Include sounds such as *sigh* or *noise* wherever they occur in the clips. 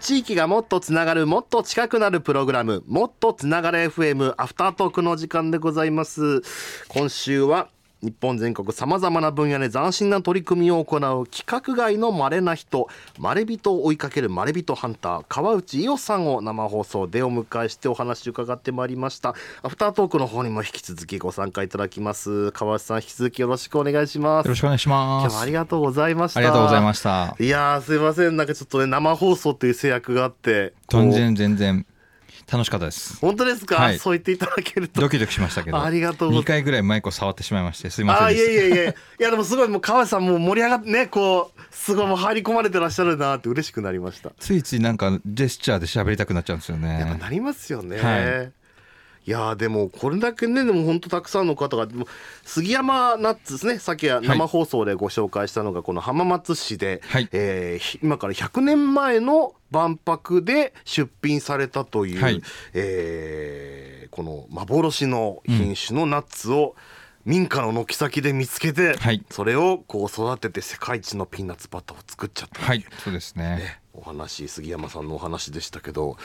地域がもっとつながるもっと近くなるプログラムもっとつながる FM アフタートークの時間でございます。今週は日本全国さまざまな分野で斬新な取り組みを行う規格外の稀な人まれびとを追いかけるまれびとハンター川内伊代さんを生放送でお迎えしてお話を伺ってまいりました。アフタートークの方にも引き続きご参加いただきます。川内さん引き続きよろしくお願いします。よろしくお願いします。ありがとうございました。ありがとうございました。いやすいません。なんかちょっとね生放送という制約があって。全然全然楽しかったです。本当ですか、はい、そう言っていただけると。ドキドキしましたけど。ありがとう2回ぐらいマイクを触ってしまいましてすいませんあいやいやいやいやでもすごいもう川内さんも盛り上がってねこうすごいもう入り込まれてらっしゃるなって嬉しくなりました。ついついなんかジェスチャーで喋りたくなっちゃうんですよね。やっぱなりますよね、はいいやでもこれだけねでも本当たくさんの方が杉山ナッツですね。さっき生放送でご紹介したのがこの浜松市で、はい、えー、今から100年前の万博で出品されたという、はい、えー、この幻の品種のナッツを、民家の軒先で見つけて、はい、それをこう育てて世界一のピーナッツバターを作っちゃったはいそうですね。ねお話杉山さんのお話でしたけど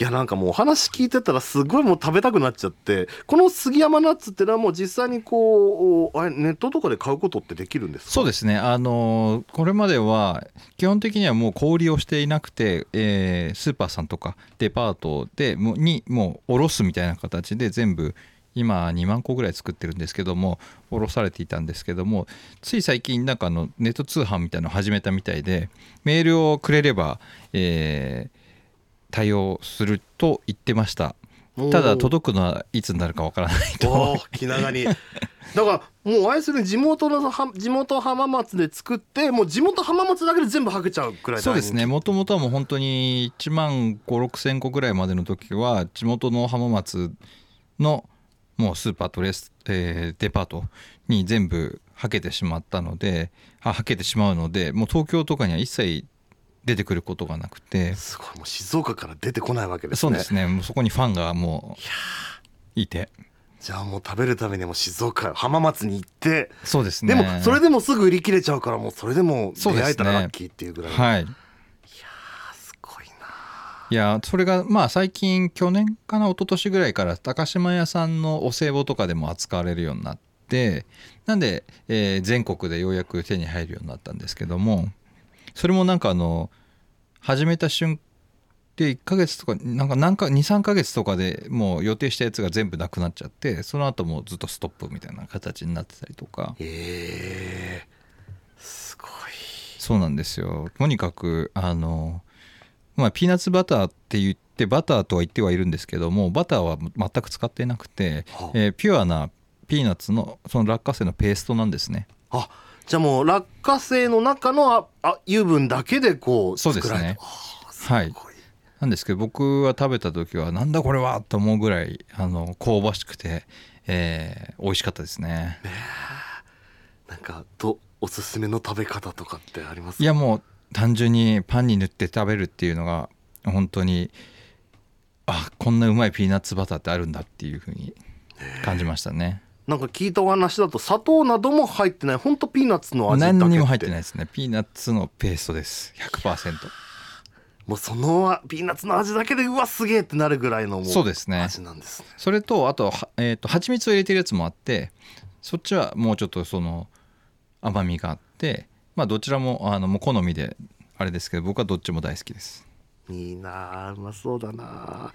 いやなんかもうお話聞いてたらすごいもう食べたくなっちゃってこの杉山ナッツってのはもう実際にこうあれネットとかで買うことってできるんですそうですね。あのこれまでは基本的にはもう小売りをしていなくて、えー、スーパーさんとかデパートでもにもう卸すみたいな形で全部今2万個ぐらい作ってるんですけども卸されていたんですけどもつい最近なんかのネット通販みたいなのを始めたみたいでメールをくれれば、えー、対応すると言ってました。ただ届くのはいつになるかわからないと。気長に。だからもうあれする地元の地元浜松で作ってもう地元浜松だけで全部はけちゃうくらいそうですね。もともとはもう本当に1万5 6千個ぐらいまでの時は地元の浜松のもうスーパーとレス、えー、デパートに全部はけてしまったのではけてしまうのでもう東京とかには一切出てくることがなくて。すごいもう静岡から出てこないわけですね。そうですね。もうそこにファンがもういて。じゃあもう食べるためにも静岡浜松に行って。そうですね。でもそれでもすぐ売り切れちゃうからもうそれでも出会えたらラッキーっていうぐらい、ね、はいいやそれがまあ最近去年かな一昨年ぐらいから高島屋さんのお歳暮とかでも扱われるようになってなんで、えー、全国でようやく手に入るようになったんですけどもそれもなんかあの始めた瞬で1ヶ月とかなんか何か23ヶ月とかでもう予定したやつが全部なくなっちゃってその後もずっとストップみたいな形になってたりとか。へえすごい。そうなんですよ。とにかくあのまあ、ピーナッツバターって言ってバターとは言ってはいるんですけどもバターは全く使っていなくて、はあ、えー、ピュアなピーナッツのその落花生のペーストなんですね。あじゃあもう落花生の中のあ油分だけでこうそうですね。はい。なんですけど僕は食べた時はなんだこれはと思うぐらいあの香ばしくて、えー、美味しかったですね。ねなんかとおすすめの食べ方とかってありますいやもう単純にパンに塗って食べるっていうのが本当にあこんなうまいピーナッツバターってあるんだっていうふうに感じましたね。なんか聞いたお話だと砂糖なども入ってない本当ピーナッツの味だけ何にも入ってないですね。ピーナッツのペーストです。100%もうそのピーナッツの味だけでうわすげえってなるぐらいのもうそうですね。味なんですね。それとあと,、えーと、と蜂蜜を入れてるやつもあってそっちはもうちょっとその甘みがあってまあどちらもあのもう好みであれですけど僕はどっちも大好きです。いいなうまそうだな。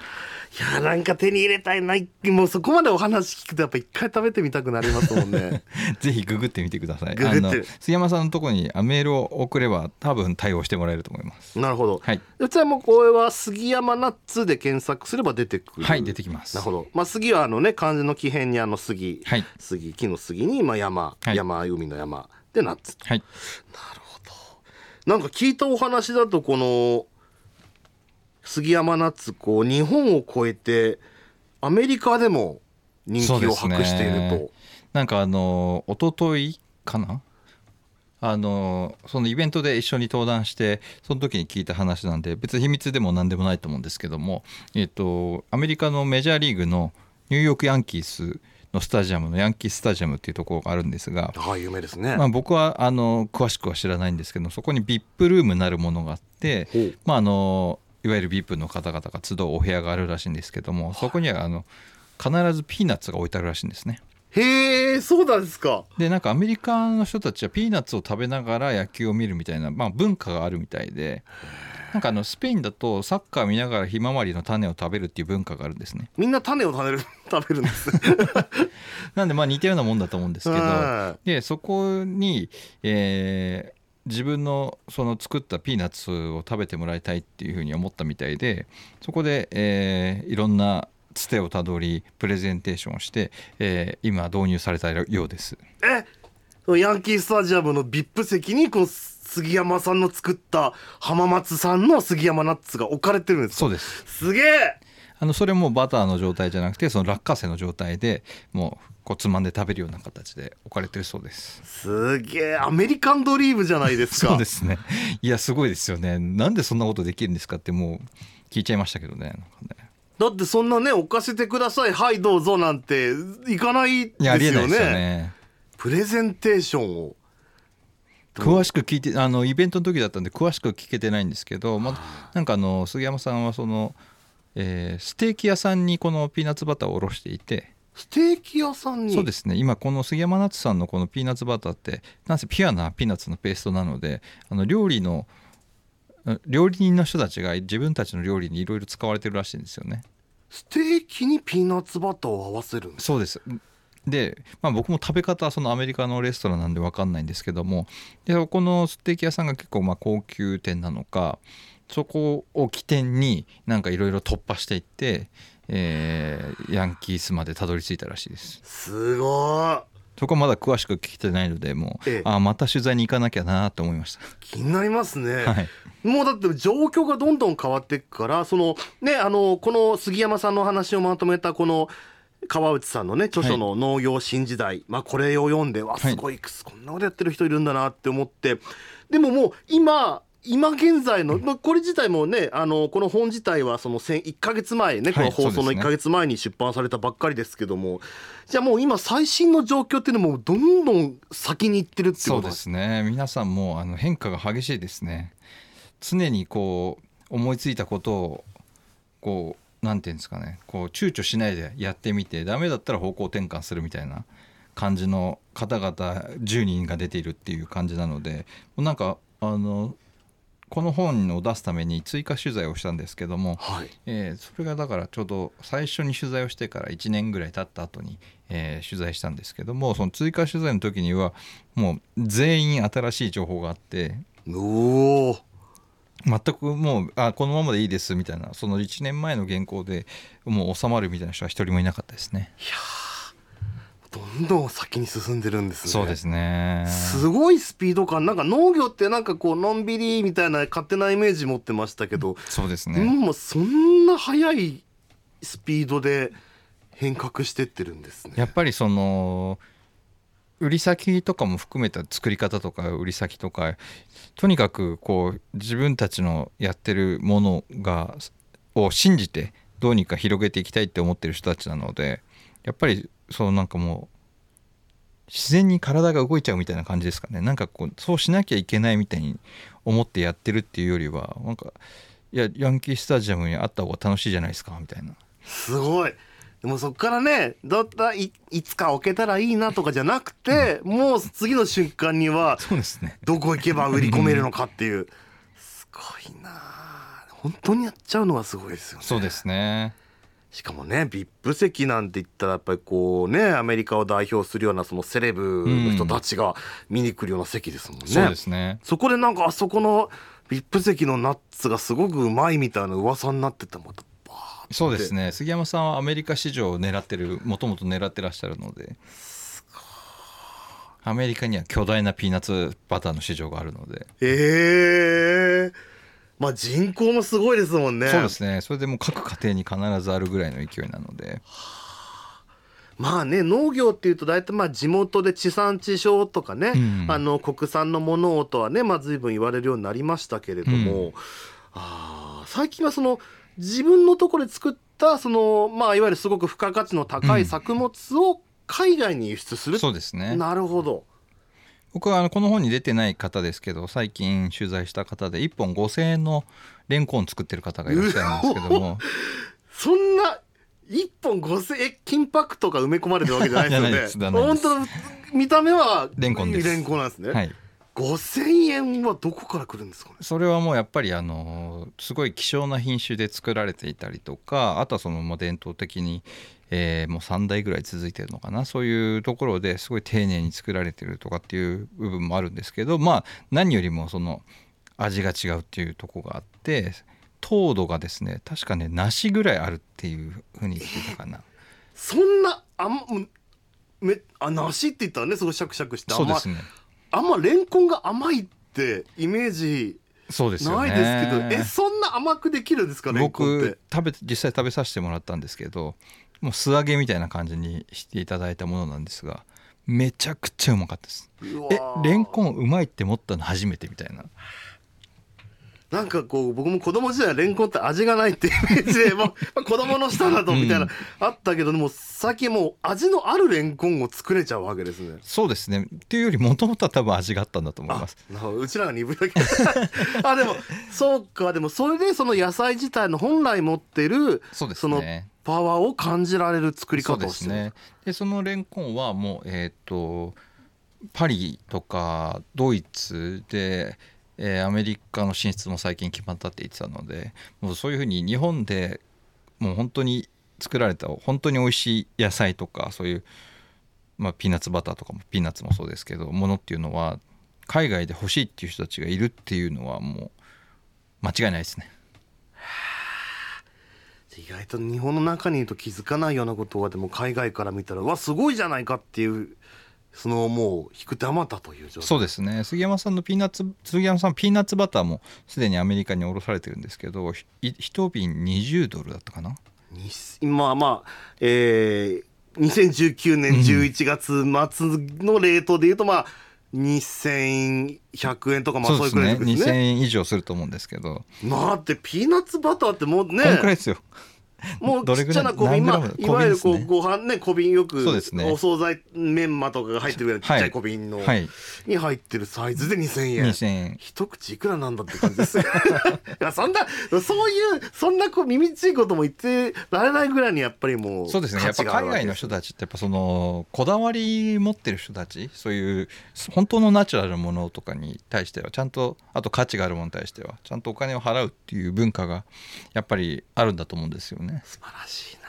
いやなんか手に入れたい。なもうそこまでお話聞くとやっぱ一回食べてみたくなりますもんね。*laughs* ぜひググってみてください。ググって。杉山さんのところにメールを送れば多分対応してもらえると思います。なるほど。はい。じゃあもうこれは杉山ナッツで検索すれば出てくる。はい出てきます。なるほど。まあ杉はあのね漢字の木偏にあの杉、はい、杉木の杉にまあ山、はい、山海の山でナッツはい。なるほど。なんか聞いたお話だとこの杉山ナッツこう日本を超えてアメリカでも人気を博していると、ね、なんかあの一昨日かな？あのそのイベントで一緒に登壇してその時に聞いた話なんで別に秘密でも何でもないと思うんですけども、えっと、アメリカのメジャーリーグのニューヨークヤンキースのスタジアムのヤンキースタジアムっていうところがあるんですが、はい、有名ですね、まあ、僕はあの詳しくは知らないんですけどそこに VIP ルームなるものがあって、まあ、あのいわゆる VIP の方々が集うお部屋があるらしいんですけどもそこにはあの必ずピーナッツが置いてあるらしいんですね。へえそうなんですか。でなんかアメリカの人たちはピーナッツを食べながら野球を見るみたいな、まあ、文化があるみたいでなんかあのスペインだとサッカー見ながらひまわりの種を食べるっていう文化があるんですね。みんな種を食べる *laughs* 食べるんです。なんでまあ似たようなもんだと思うんですけどでそこに、えー、自分のその作ったピーナッツを食べてもらいたいっていうふうに思ったみたいでそこで、えー、いろんなつてをたどりプレゼンテーションをして、えー、今導入されたようです。えヤンキースタジアムの VIP 席にこう杉山さんの作った浜松産の杉山ナッツが置かれてるんですそうです。すげえ！あのそれもバターの状態じゃなくてその落花生の状態でもうこうつまんで食べるような形で置かれてるそうです。すげえ！アメリカンドリームじゃないですか。そうですね。いやすごいですよね。なんでそんなことできるんですかってもう聞いちゃいましたけどね。ね。だってそんなね置かせてください。はいどうぞなんていかないですよね。よね。プレゼンテーションを詳しく聞いてあのイベントの時だったんで詳しく聞けてないんですけど、まあ、なんかあの杉山さんはその、えー、ステーキ屋さんにこのピーナッツバターを卸していて。ステーキ屋さんに？そうですね。今この杉山ナッツさんのこのピーナッツバターってなんせピュアなピーナッツのペーストなのであの料理の料理人の人たちが自分たちの料理にいろいろ使われてるらしいんですよね。ステーキにピーナッツバターを合わせるそうですで、まあ、僕も食べ方はそのアメリカのレストランなんで分かんないんですけどもでこのステーキ屋さんが結構まあ高級店なのかそこを起点になんかいろいろ突破していって、えー、ヤンキースまでたどり着いたらしいです。すごい。そこまだ詳しく聞けてないのでもう、ええ、あまた取材に行かなきゃなと思いました。気になりますね、はい、もうだって状況がどんどん変わっていくからそのねあのこの杉山さんの話をまとめたこの川内さんのね著書の「農業新時代」はい、まあ、これを読んでわすごい、こんなことやってる人いるんだなって思って。でももう今今現在の、まあ、これ自体もねあのこの本自体はその1か月前ねこの放送の1か月前に出版されたばっかりですけども、はいね、じゃあもう今最新の状況っていうのもどんどん先にいってるっていうそうですね。皆さんもあの変化が激しいですね。常にこう思いついたことをこうなんていうんですかねこう躊躇しないでやってみてダメだったら方向転換するみたいな感じの方々10人が出ているっていう感じなのでなんかあのこの本を出すために追加取材をしたんですけども、はい、えー、それがだからちょうど最初に取材をしてから1年ぐらい経った後に、えー、取材したんですけどもその追加取材の時にはもう全員新しい情報があっておお全くもうあこのままでいいですみたいなその1年前の原稿でもう収まるみたいな人は一人もいなかったですね。いやどんどん先に進んでるんですね。そうですね。すごいスピード感。なんか農業ってなんかこうのんびりみたいな勝手なイメージ持ってましたけどそうですね。もうそんな速いスピードで変革してってるんですね。やっぱりその売り先とかも含めた作り方とか売り先とかとにかくこう自分たちのやってるものがを信じてどうにか広げていきたいって思ってる人たちなのでやっぱりそうなんかもう自然に体が動いちゃうみたいな感じですかね。なんかこうそうしなきゃいけないみたいに思ってやってるっていうよりはなんかいやヤンキースタジアムにあった方が楽しいじゃないですかみたいな。すごい。でもそっからねどったいいつか置けたらいいなとかじゃなくて、うん、もう次の瞬間にはそうですね。どこ行けば売り込めるのかっていう。すごいな。本当にやっちゃうのはすごいですよね。そうですね。しかもね VIP 席なんて言ったらやっぱりこうねアメリカを代表するようなそのセレブの人たちが見に来るような席ですもんね、うん、そうですね。そこでなんかあそこの VIP 席のナッツがすごくうまいみたいな噂になってたまたそうですね。杉山さんはアメリカ市場を狙ってるもともと狙ってらっしゃるので。アメリカには巨大なピーナッツバターの市場があるので。ええ。ー、まあ人口もすごいですもんね。そうですね。それでも各家庭に必ずあるぐらいの勢いなので。まあね農業っていうと大体まあ地元で地産地消とかね、うん、あの国産のものをとはねまあ随分言われるようになりましたけれども、うん、あ最近はその自分のところで作ったそのまあいわゆるすごく付加価値の高い作物を海外に輸出する、うん、そうですね。なるほど。僕はあのこの本に出てない方ですけど最近取材した方で1本5,000円のレンコン作ってる方がいらっしゃるんですけども。*laughs* そんな1本5000円金箔とか埋め込まれてるわけじゃないですよね。*laughs* 本当見た目はレンコンです。レンコンなんですね、はい、5000円はどこから来るんですか、ね、それはもうやっぱりあのすごい希少な品種で作られていたりとかあとはそのもう伝統的に、えー、もう3代ぐらい続いてるのかな？そういうところですごい丁寧に作られてるとかっていう部分もあるんですけどまあ何よりもその味が違うっていうとこがあって糖度がですね確かね梨ぐらいあるっていうふうに言ってたかな。そんなあんめあ梨って言ったらねすごいシャクシャクしてそうですねあんまレンコンが甘いってイメージそうですよないですけどえそんな甘くできるんですかレンコンって？僕食べ実際食べさせてもらったんですけどもう素揚げみたいな感じにしていただいたものなんですがめちゃくちゃうまかったです。えレンコンうまいって思ったの初めてみたいななんかこう僕も子供時代レンコンって味がないっていうイメージで *laughs* もう子供の舌だとみたいな、うん、あったけども最近もう味のあるレンコンを作れちゃうわけですね。そうですね。っていうよりもともとは多分味があったんだと思います。うちらが鈍いだけあでもそうか。でもそれでその野菜自体の本来持ってるそうです、ね、そのパワーを感じられる作り方をしてね。でそのレンコンはもうえっ、ー、とパリとかドイツでえー、アメリカの進出も最近決まったって言ってたのでもうそういうふうに日本でもう本当に作られた本当に美味しい野菜とかそういう、まあ、ピーナッツバターとかもピーナッツもそうですけどものっていうのは海外で欲しいっていう人たちがいるっていうのはもう間違いないですね。意外と日本の中にいると気づかないようなことはでも海外から見たらわすごいじゃないかっていうそのもう引く手あまたという状態。そうですね。杉山さんのピーナッツ杉山さんピーナッツバターもすでにアメリカに卸されてるんですけど一瓶20ドルだったかな？今まあえー、2019年11月末のレートでいうとまあ2100円とかまあそういうくらいですね。ですね2000円以上すると思うんですけど。まあってピーナッツバターってもうね。こんくらいですよもうちっちゃな小瓶、まあ、いわゆるこうご飯ね小瓶よくお惣菜メンマとかが入ってるようなちっちゃい小瓶の、に入ってるサイズで2000円。2000円。一口いくらなんだって感じですいやそんなそういうそんなこう耳ちいことも言ってられないぐらいにやっぱりもうそうですね。やっぱ海外の人たちってやっぱそのこだわり持ってる人たちそういう本当のナチュラルなものとかに対してはちゃんとあと価値があるものに対してはちゃんとお金を払うっていう文化がやっぱりあるんだと思うんですよねね。素晴らしいな。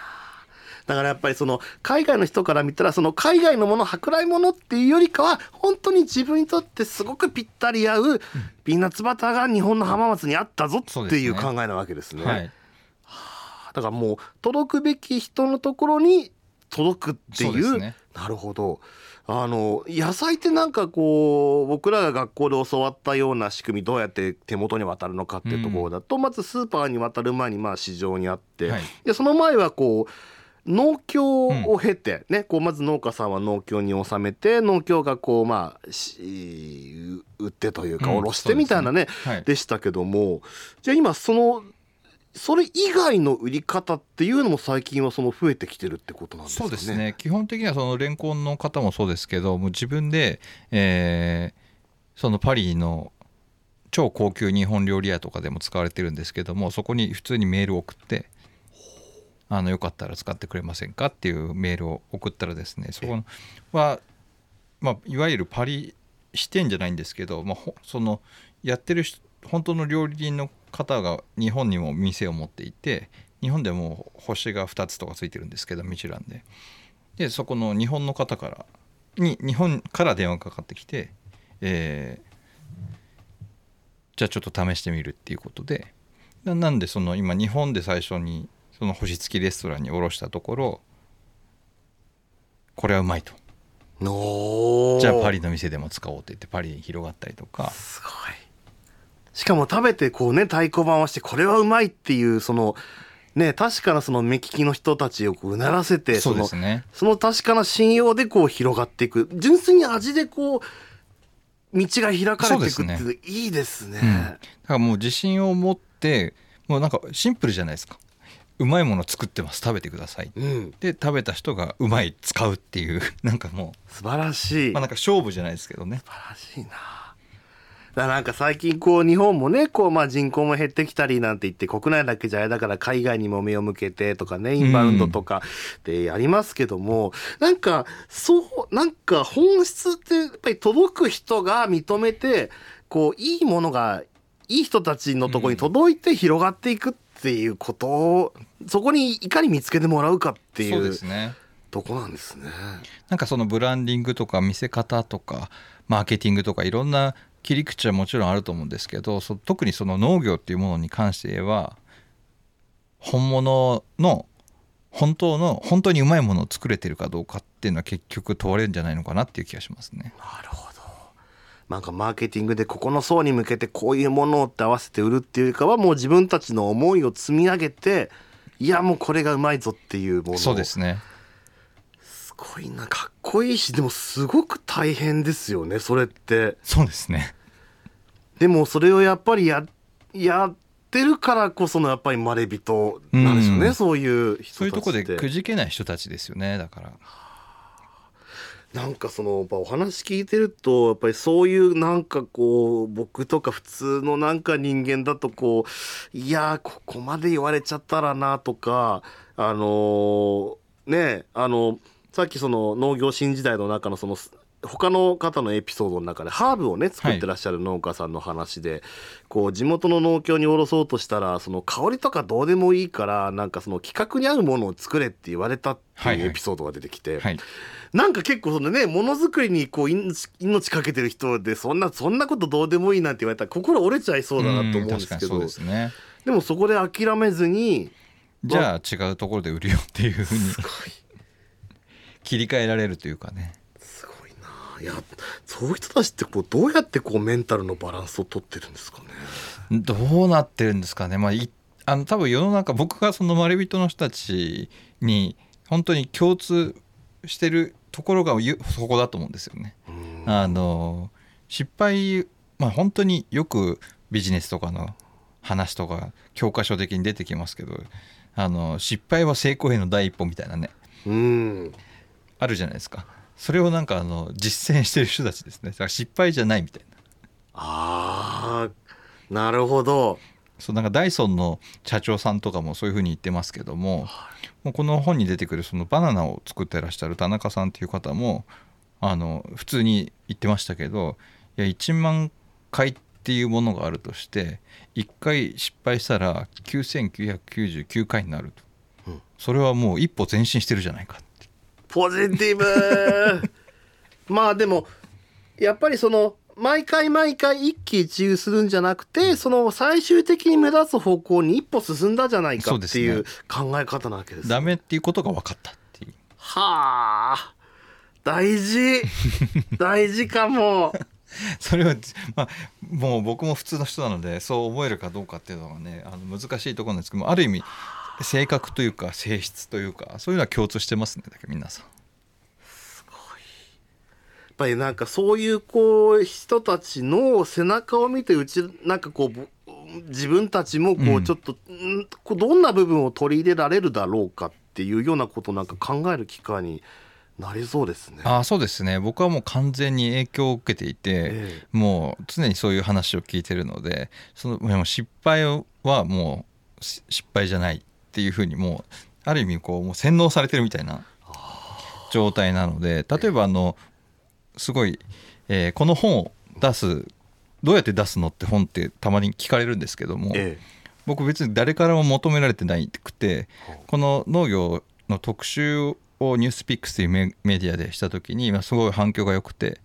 だからやっぱりその海外の人から見たらその海外のもの舶来物っていうよりかは本当に自分にとってすごくぴったり合うピーナッツバターが日本の浜松にあったぞっていう考えなわけですね。すね。はい、だからもう届くべき人のところに届くっていう、ね、なるほど。あの野菜ってなんかこう僕らが学校で教わったような仕組みどうやって手元に渡るのかっていうところだと、うん、まずスーパーに渡る前にまあ市場にあって、はい、でその前はこう農協を経て、ね、こうまず農家さんは農協に納めて農協がこうまあ売ってというか卸してみたいなね,、でしたけどもじゃあ今そのそれ以外の売り方っていうのも最近はその増えてきてるってことなんですかね？そうですね基本的にはそのレンコンの方もそうですけどもう自分で、えー、そのパリの超高級日本料理屋とかでも使われてるんですけどもそこに普通にメールを送ってあのよかったら使ってくれませんかっていうメールを送ったらですねそこは、まあ、いわゆるパリ支店じゃないんですけど、まあ、そのやってる本当の料理人の方が日本にも店を持っていて日本でも星が2つとかついてるんですけどミシュランで。でそこの日本の方からに日本から電話がかかってきて、えー、じゃあちょっと試してみるっていうことでなんでその今日本で最初にその星付きレストランに卸したところこれはうまいと。じゃあパリの店でも使おうって言ってパリに広がったりとか。すごいしかも食べてこうね太鼓判をしてこれはうまいっていうそのね確かなその目利きの人たちをこううならせてそのね、その確かな信用でこう広がっていく。純粋に味でこう道が開かれていくっていいですね、うん、だからもう自信を持ってもうなんかシンプルじゃないですか。うまいもの作ってます。食べてください、うん、で食べた人がうまい使うっていう。*laughs* なんかもう。素晴らしい、まあ、なんか勝負じゃないですけどね。素晴らしいなだなんか最近こう日本もねこうまあ人口も減ってきたりなんて言って国内だけじゃあれだから海外にも目を向けてとかねインバウンドとかでやりますけども、うん、なんかそうなんか本質ってやっぱり届く人が認めてこういいものがいい人たちのとこに届いて広がっていくっていうことを、そこにいかに見つけてもらうかっていう。そうですねとこなんですねなんかそのブランディングとか見せ方とかマーケティングとかいろんな切り口はもちろんあると思うんですけど特にその農業っていうものに関して言えば本物の本当の本当にうまいものを作れてるかどうかっていうのは結局問われるんじゃないのかなっていう気がしますね。なるほどなんかマーケティングでここの層に向けてこういうものって合わせて売るっていうかはもう自分たちの思いを積み上げていやもうこれがうまいぞっていうものそうですねすごいな。かっこいいしでもすごく大変ですよねそれって。そうですね。でもそれをやっぱりややってるからこそのやっぱりまれびとなんでしょうね、うん、そういう人たちそういうとこでくじけない人たちですよねだから。なんかそのお話聞いてるとやっぱりそういうなんかこう僕とか普通のなんか人間だとこういやここまで言われちゃったらなとかあのねあのさっきその農業新時代の中のその他の方のエピソードの中でハーブをね作ってらっしゃる農家さんの話で、はい、こう地元の農協に卸そうとしたらその香りとかどうでもいいからなんかその企画に合うものを作れって言われたっていうエピソードが出てきて、はい。はい、なんか結構そのねものづくりにこう命かけてる人でそんなそんなことどうでもいいなんて言われたら心折れちゃいそうだなと思うんですけどで、ね,、もそこで諦めずにじゃあ違うところで売るよっていうふうに切り替えられるというかね。すごいな。いやそういう人たちってこうどうやってこうメンタルのバランスをとってるんですかね。どうなってるんですかね。まああの多分世の中僕がそのまれびとの人たちに本当に共通してるところがそこだと思うんですよね。あの失敗まあ本当によくビジネスとかの話とか教科書的に出てきますけどあの失敗は成功への第一歩みたいなね。うんあるじゃないですか。それをなんかあの実践してる人たちですね。だから失敗じゃないみたいな。あーなるほど。そうなんかダイソンの社長さんとかもそういうふうに言ってますけどももうこの本に出てくるそのバナナを作ってらっしゃる田中さんっていう方もあの普通に言ってましたけどいや1万回っていうものがあるとして1回失敗したら9999回になると、うん、それはもう一歩前進してるじゃないかポジティブ。*laughs* まあでもやっぱりその毎回毎回一喜一憂するんじゃなくて、その最終的に目立つ方向に一歩進んだじゃないかっていう考え方なわけです、ね、ダメっていうことが分かったっていう。はあ。大事。*laughs* 大事かも。*laughs* それは、まあ、もう僕も普通の人なのでそう思えるかどうかっていうのがねあの難しいところなんですけどもある意味性格というか性質というかそういうのは共通してますねだけ皆さん。ぱりなんかそういうこう人たちの背中を見てうちなんかこう自分たちもこうちょっと、うん、どんな部分を取り入れられるだろうかっていうようなことなんか考える機会になりそうですね。あそうですね僕はもう完全に影響を受けていて、ええ、もう常にそういう話を聞いてるのでそのも失敗はもう失敗じゃないっていうふうにもうある意味こうもう洗脳されてるみたいな状態なので例えばあのすごい、えー、この本を出すどうやって出すのって本ってたまに聞かれるんですけども、ええ、僕別に誰からも求められてないくてこの農業の特集をニュースピックスというメディアでした時に今すごい反響が良くて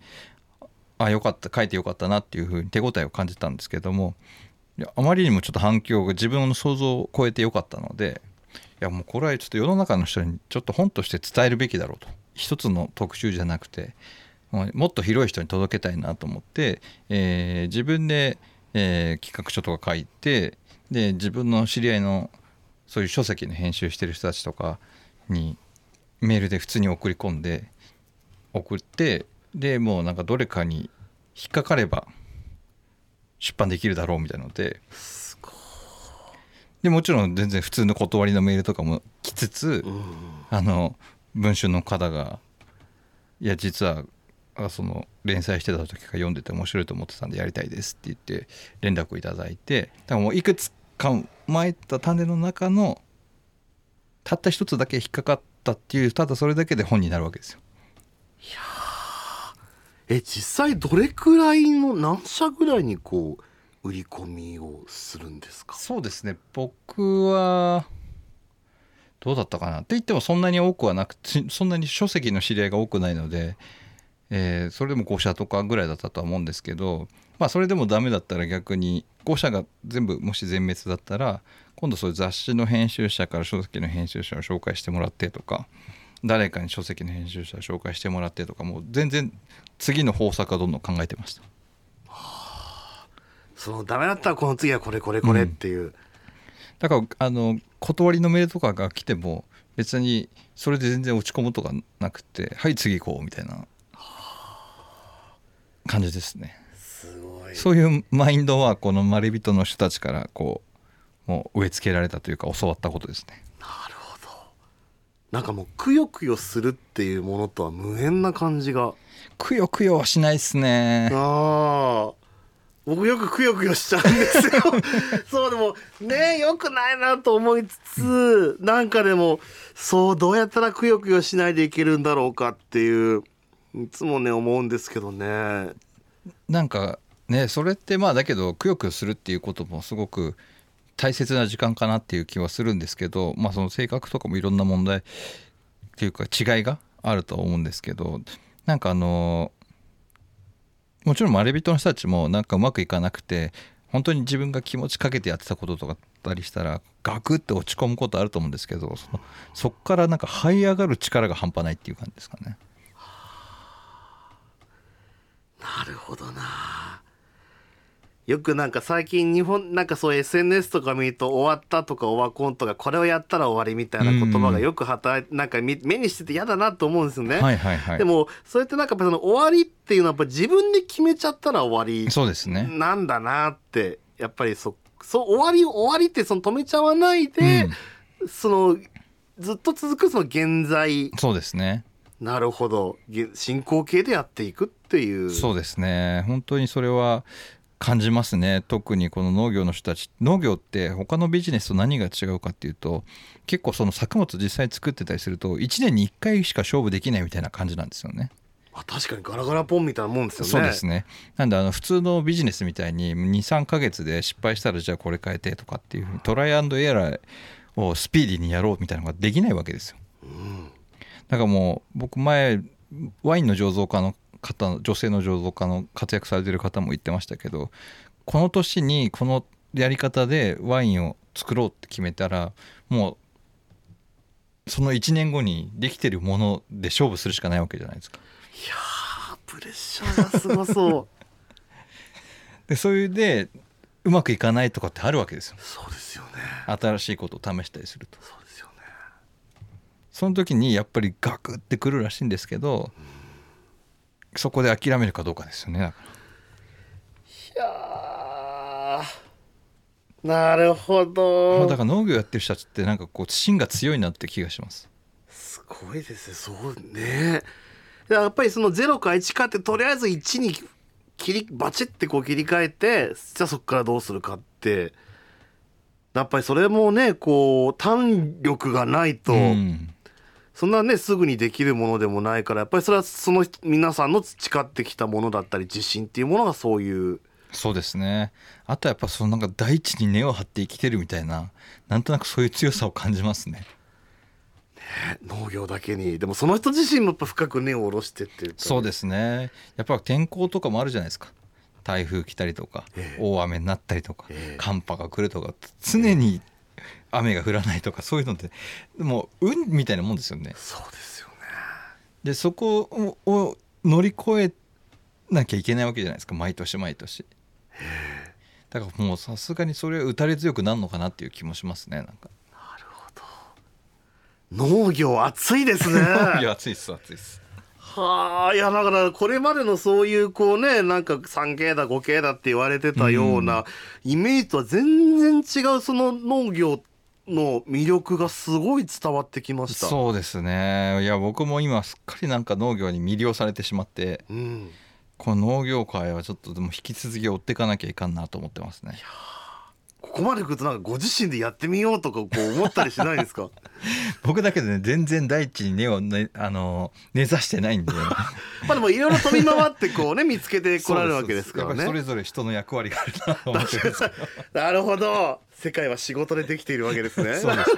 あよかった書いてよかったなっていうふうに手応えを感じたんですけどもいやあまりにもちょっと反響が自分の想像を超えてよかったのでいやもうこれはちょっと世の中の人にちょっと本として伝えるべきだろうと。一つの特集じゃなくてもっと広い人に届けたいなと思って、えー、自分で、えー、企画書とか書いてで自分の知り合いのそういう書籍の編集してる人たちとかにメールで普通に送り込んで送ってでもうなんかどれかに引っかかれば出版できるだろうみたいなので。でもちろん全然普通の断りのメールとかも来つつ、うんあの文春の方が「いや実はあその連載してた時から読んでて面白いと思ってたんでやりたいです」って言って連絡をいただいてだからもういくつかまいた種の中のたった一つだけ引っかかったっていうただそれだけで本になるわけですよ。え実際どれくらいの何社ぐらいにこう売り込みをするんですか？そうですね。僕はどうだったかな。って言ってもそんなに多くはなくそんなに書籍の知り合いが多くないので、えーそれでも5社とかぐらいだったとは思うんですけどまあそれでもダメだったら逆に5社が全部もし全滅だったら今度そういう雑誌の編集者から書籍の編集者を紹介してもらってとか誰かに書籍の編集者を紹介してもらってとかもう全然次の方策はどんどん考えてました。そのダメだったらこの次はこれこれこれっていう、だからあの断りのメールとかが来ても別にそれで全然落ち込むとかなくてはい次行こうみたいな感じですね。すごい。そういうマインドはこのまれびとの人たちからこうもう植え付けられたというか教わったことですね。なるなんかもうくよくよするっていうものとは無縁な感じが。くよくよはしないっすね。ああ僕よくくよくよしちゃうんですよ。*laughs* そうでもねよくないなと思いつつなんかでもそうどうやったらくよくよしないでいけるんだろうかっていういつもね思うんですけどね。なんかねそれってまあだけどくよくよするっていうこともすごく大切な時間かなっていう気はするんですけどまあその性格とかもいろんな問題っていうか違いがあると思うんですけどなんかあのもちろんまれびとの人たちもなんかうまくいかなくて本当に自分が気持ちかけてやってたこととかったりしたらガクッて落ち込むことあると思うんですけどそのそっからなんか這い上がる力が半端ないっていう感じですかね。なるほどなよくなんか最近日本なんかそう SNS とか見ると終わったとかオワコンとかこれをやったら終わりみたいな言葉がよく働いなんか見目にしてて嫌だなと思うんですよね。はいはいはい。でもそれってなんかその終わりっていうのはやっぱ自分で決めちゃったら終わりそうですね。なんだなってやっぱりそそう終わり終わりってその止めちゃわないで、そのずっと続くその現在。そうですね。なるほど。げ進行形でやっていくっていう。そうですね。本当にそれは感じますね。特にこの農業の人たち。農業って他のビジネスと何が違うかっていうと結構その作物実際作ってたりすると1年に1回しか勝負できないみたいな感じなんですよね。あ確かにガラガラポンみたいなもんですよね。そうですね。なんであの普通のビジネスみたいに23ヶ月で失敗したらじゃあこれ変えてとかっていうふうにトライアンドエラーをスピーディーにやろうみたいなのができないわけですよ。うん。だからもう僕前ワインの醸造家の方女性の醸造家の活躍されてる方も言ってましたけどこの年にこのやり方でワインを作ろうって決めたらもうその1年後にできてるもので勝負するしかないわけじゃないですか。いやープレッシャーがすごそう。*laughs* でそういうでうまくいかないとかってあるわけですよ。そうですよね。新しいことを試したりすると。そうですよね。その時にやっぱりガクってくるらしいんですけどそこで諦めるかどうかですよね。いやーなるほまどあだから農業やってる人たちってなんかこう芯が強いなって気がします。すごいですねそうね。やっぱりその0か1かってとりあえず1に切りバチッてこう切り替えてじゃあそこからどうするかって。やっぱりそれもねこう胆力がないと、うんそんなねすぐにできるものでもないからやっぱりそれはその人皆さんの培ってきたものだったり自信っていうものがそういうそうですね。あとはやっぱそのなんか大地に根を張って生きてるみたいななんとなくそういう強さを感じますね。農業だけに。でもその人自身もやっぱ深く根を下ろしてっていうそうですね。やっぱ天候とかもあるじゃないですか。台風来たりとか、ええ。大雨になったりとか、ええ。寒波が来るとか常に雨が降らないとかそういうのってもう運みたいなもんですよね。そうですよね。でそこをを乗り越えなきゃいけないわけじゃないですか。毎年毎年。だからもうさすがにそれは打たれ強くなるのかなっていう気もしますねなんか。農業熱いですね。いや暑いっす暑いっすはあいやだからこれまでのそういうこうねなんか 3K だ 5K だって言われてたようなイメージとは全然違うその農業の魅力がすごい伝わってきました。そうですね。いや僕も今すっかりなんか農業に魅了されてしまって、うん、この農業界はちょっとでも引き続き追っていかなきゃいかんなと思ってますね。ここまでくるとなんかご自身でやってみようとかこう思ったりしないですか？*laughs* 僕だけでね全然大地に根をねあの根ざしてないんで *laughs* まあでもいろいろ飛び回ってこうね見つけてこられるわけですからね。それぞれ人の役割があるなと思って *laughs* なるほど。世界は仕事でできているわけですね。そうです。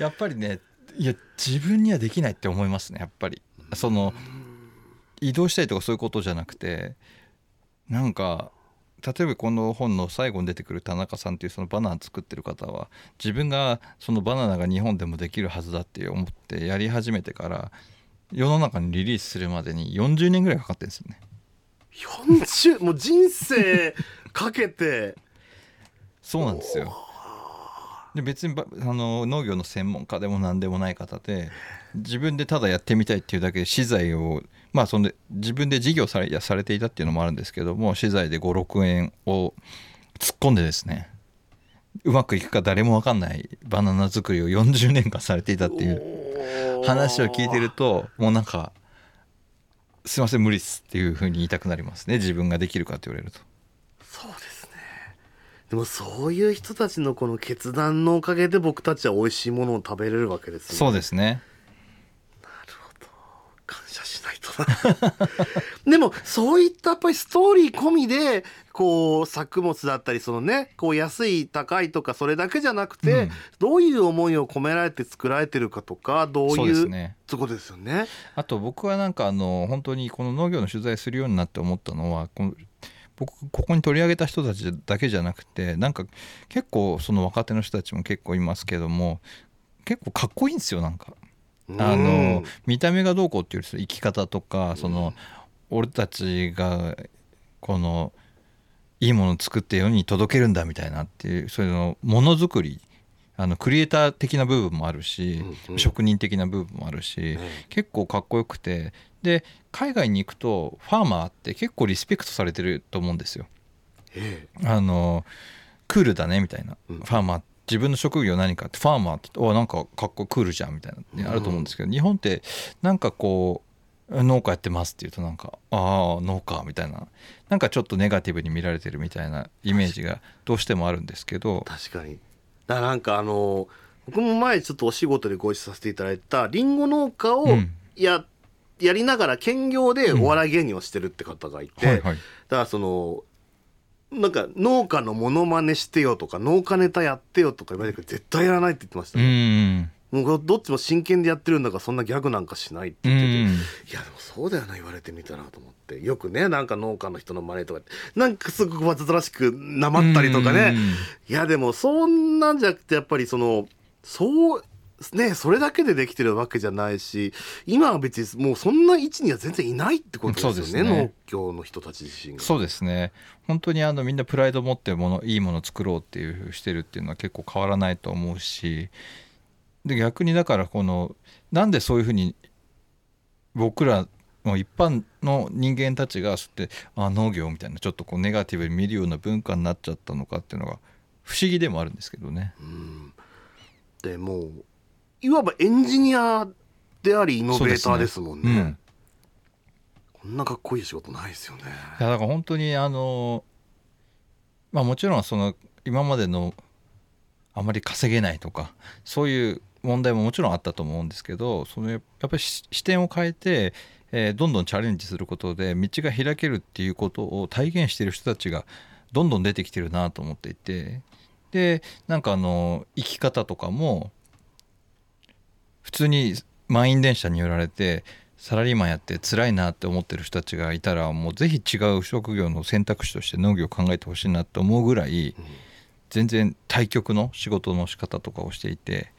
やっぱりねいや自分にはできないって思いますねやっぱり。その移動したいとかそういうことじゃなくてなんか例えばこの本の最後に出てくる田中さんっていうそのバナナ作ってる方は自分がそのバナナが日本でもできるはずだって思ってやり始めてから世の中にリリースするまでに40年ぐらいかかってるんですよね。40もう人生かけて？*laughs* そうなんですよ。で別にあの農業の専門家でも何でもない方で自分でただやってみたいっていうだけで資材をまあそんで自分で事業されやされていたっていうのもあるんですけども資材で56円を突っ込んでですねうまくいくか誰も分かんないバナナ作りを40年間されていたっていう話を聞いてるともうなんかすいません無理っすっていうふうに言いたくなりますね自分ができるかって言われると。そうですでもそういう人たちのこの決断のおかげで僕たちは美味しいものを食べれるわけですね。そうですね。なるほど。感謝し。*laughs* でもそういったやっぱりストーリー込みでこう作物だったりそのねこう安い高いとかそれだけじゃなくて、うん、どういう思いを込められて作られてるかとかどういうそうねそこですよね。あと僕はなんかあの本当にこの農業の取材するようになって思ったのはこの僕ここに取り上げた人たちだけじゃなくてなんか結構その若手の人たちも結構いますけども結構かっこいいんですよなんか。あの見た目がどうこうっていうより生き方とかその俺たちがこのいいものを作って世に届けるんだみたいなっていうそういうのものづくりあのクリエイター的な部分もあるし、職人的な部分もあるし、結構かっこよくてで海外に行くとファーマーって結構リスペクトされてると思うんですよ。あのクールだねみたいな、ファーマー自分の職業何かってファーマーっておなんかかっこクールじゃんみたいなあると思うんですけど、日本ってなんかこう農家やってますっていうとなんかああ農家みたいななんかちょっとネガティブに見られてるみたいなイメージがどうしてもあるんですけど確かに。だなんかあの僕も前ちょっとお仕事でご一緒させていただいたりんご農家をやっやりながら兼業でお笑い芸人をしてるって方がいて、うんはいはい、だからそのなんか農家のモノマネしてよとか農家ネタやってよとか言われて絶対やらないって言ってました、ね、もうどっちも真剣でやってるんだからそんなギャグなんかしないって。言ってて、いやでもそうだよな言われてみたらと思って。よくねなんか農家の人の真似とかなんかすごくわざとらしくなまったりとかね。いやでもそんなんじゃなくてやっぱりそのそうね、それだけでできてるわけじゃないし今は別にもうそんな位置には全然いないってことですよねね農協の人たち自身が。そうですね本当にあのみんなプライド持ってものいいものを作ろうっていうしてるっていうのは結構変わらないと思うしで逆にだからこのなんでそういうふうに僕らの一般の人間たちがそうやってあ農業みたいなちょっとこうネガティブに見るような文化になっちゃったのかっていうのが不思議でもあるんですけどね。うんでもういわばエンジニアでありイノベーターですもんね。ねうん、こんなかっこいい仕事ないですよね。いやだから本当にあのまあもちろんその今までのあまり稼げないとかそういう問題ももちろんあったと思うんですけどそのやっぱり視点を変えて、えー、どんどんチャレンジすることで道が開けるっていうことを体現している人たちがどんどん出てきてるなと思っていてでなんかあの生き方とかも普通に満員電車に寄られてサラリーマンやって辛いなって思ってる人たちがいたらもうぜひ違う職業の選択肢として農業を考えてほしいなって思うぐらい、全然対極の仕事の仕方とかをしていて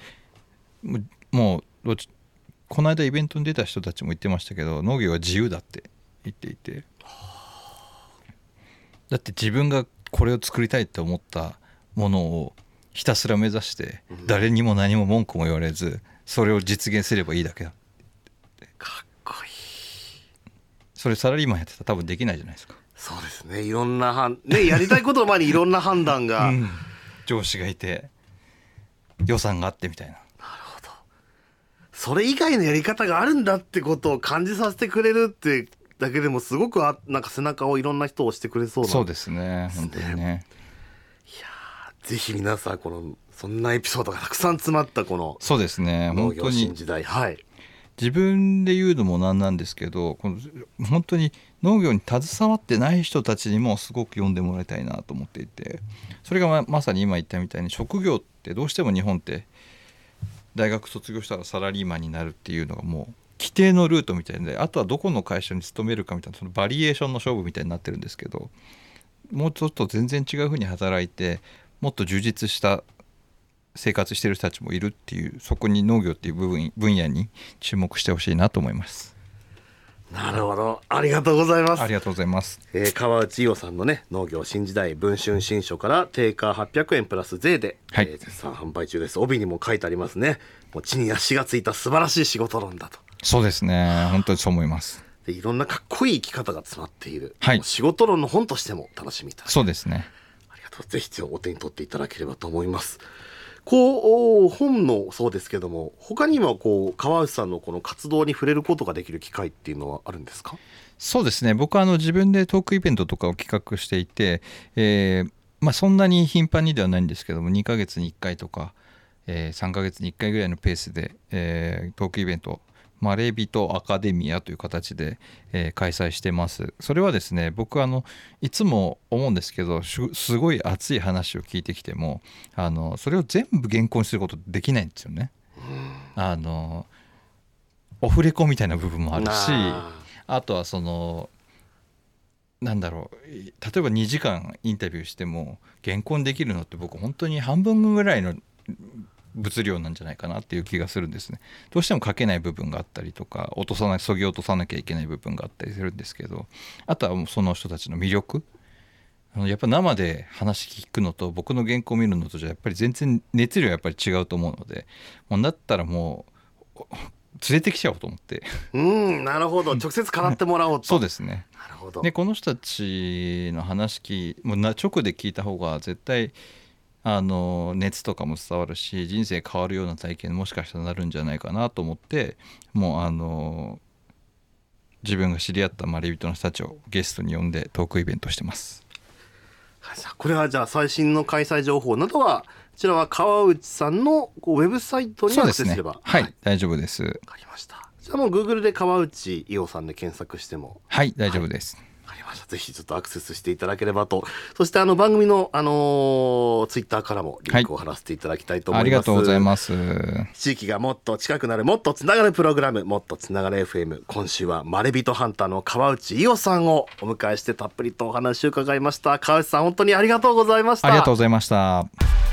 もうこの間イベントに出た人たちも言ってましたけど農業は自由だって言っていて。だって自分がこれを作りたいって思ったものをひたすら目指して誰にも何も文句も言われずそれを実現すればいいだけだ。かっこいい。それサラリーマンやってたら多分できないじゃないですか。そうですね。いろんなはんねやりたいことの前にいろんな判断が、*laughs* うん。上司がいて予算があってみたいな。それ以外のやり方があるんだってことを感じさせてくれるってだけでもすごくあなんか背中をいろんな人を押してくれそうな。そうですね。本当にね。ぜひ皆さんこのそんなエピソードがたくさん詰まったこのそうですね。農本当に業新時代。はい。自分で言うのもなんなんですけどこの本当に農業に携わってない人たちにもすごく読んでもらいたいなと思っていてそれがままさに今言ったみたいに職業ってどうしても日本って大学卒業したらサラリーマンになるっていうのがもう規定のルートみたいであとはどこの会社に勤めるかみたいなそのバリエーションの勝負みたいになってるんですけどもうちょっと全然違うふうに働いてもっと充実した生活してる人たちもいるっていうそこに農業っていう部分分野に注目してほしいなと思います。なるほど。ありがとうございます。ありがとうございます。えー川内伊代さんのね農業新時代文春新書から定価800円プラス税で、はい。えー絶賛販売中です。帯にも書いてありますね。もう地に足がついた素晴らしい仕事論だと。そうですね。本当にそう思います。でいろんなかっこいい生き方が詰まっている、はい。仕事論の本としても楽しみいただけそうですね。ありがとう。ぜひお手に取っていただければと思いますこう本のそうですけども他にもこう川内さんのこの活動に触れることができる機会っていうのはあるんですか？そうですね。僕はあの自分でトークイベントとかを企画していて、えーまあ、そんなに頻繁にではないんですけども2ヶ月に1回とか、えー3ヶ月に1回ぐらいのペースで、えートークイベントをマレビトアカデミアという形で、えー開催してますそれはですね僕あのいつも思うんですけどしすごい熱い話を聞いてきてもあのそれを全部原稿にすることできないんですよね。あのオフレコみたいな部分もあるしなあとはそのなんだろう例えば2時間インタビューしても原稿にできるのって僕本当に半分ぐらいの物量なんじゃないかなっていう気がするんですね。どうしても書けない部分があったりとか落とさないそぎ落とさなきゃいけない部分があったりするんですけどあとはもうその人たちの魅力。あのやっぱ生で話聞くのと僕の原稿を見るのとじゃやっぱり全然熱量やっぱり違うと思うのでもうだったらもう連れてきちゃおうと思って。うんなるほど。直接語ってもらおうと。そうですね。なるほど。でこの人たちの話聞もうな直で聞いた方が絶対あの熱とかも伝わるし人生変わるような体験もしかしたらなるんじゃないかなと思ってもうあの自分が知り合ったまれびとの人たちをゲストに呼んでトークイベントしてます。これはじゃあ最新の開催情報などはこちらは川内さんのウェブサイトにアクセスすれば。はい、わ大丈夫です。かりました。じゃあもう Google で川内伊代さんで検索しても。はい大丈夫です、わかりました。ぜひちょっとアクセスしていただければと。そしてあの番組のあのーツイッターからもリンクを貼らせていただきたいと思います、ありがとうございます。地域がもっと近くなるもっとつながるプログラムもっとつながる FM 今週はまれびとハンターの川内伊代さんをお迎えしてたっぷりとお話を伺いました。川内さん本当にありがとうございました。ありがとうございました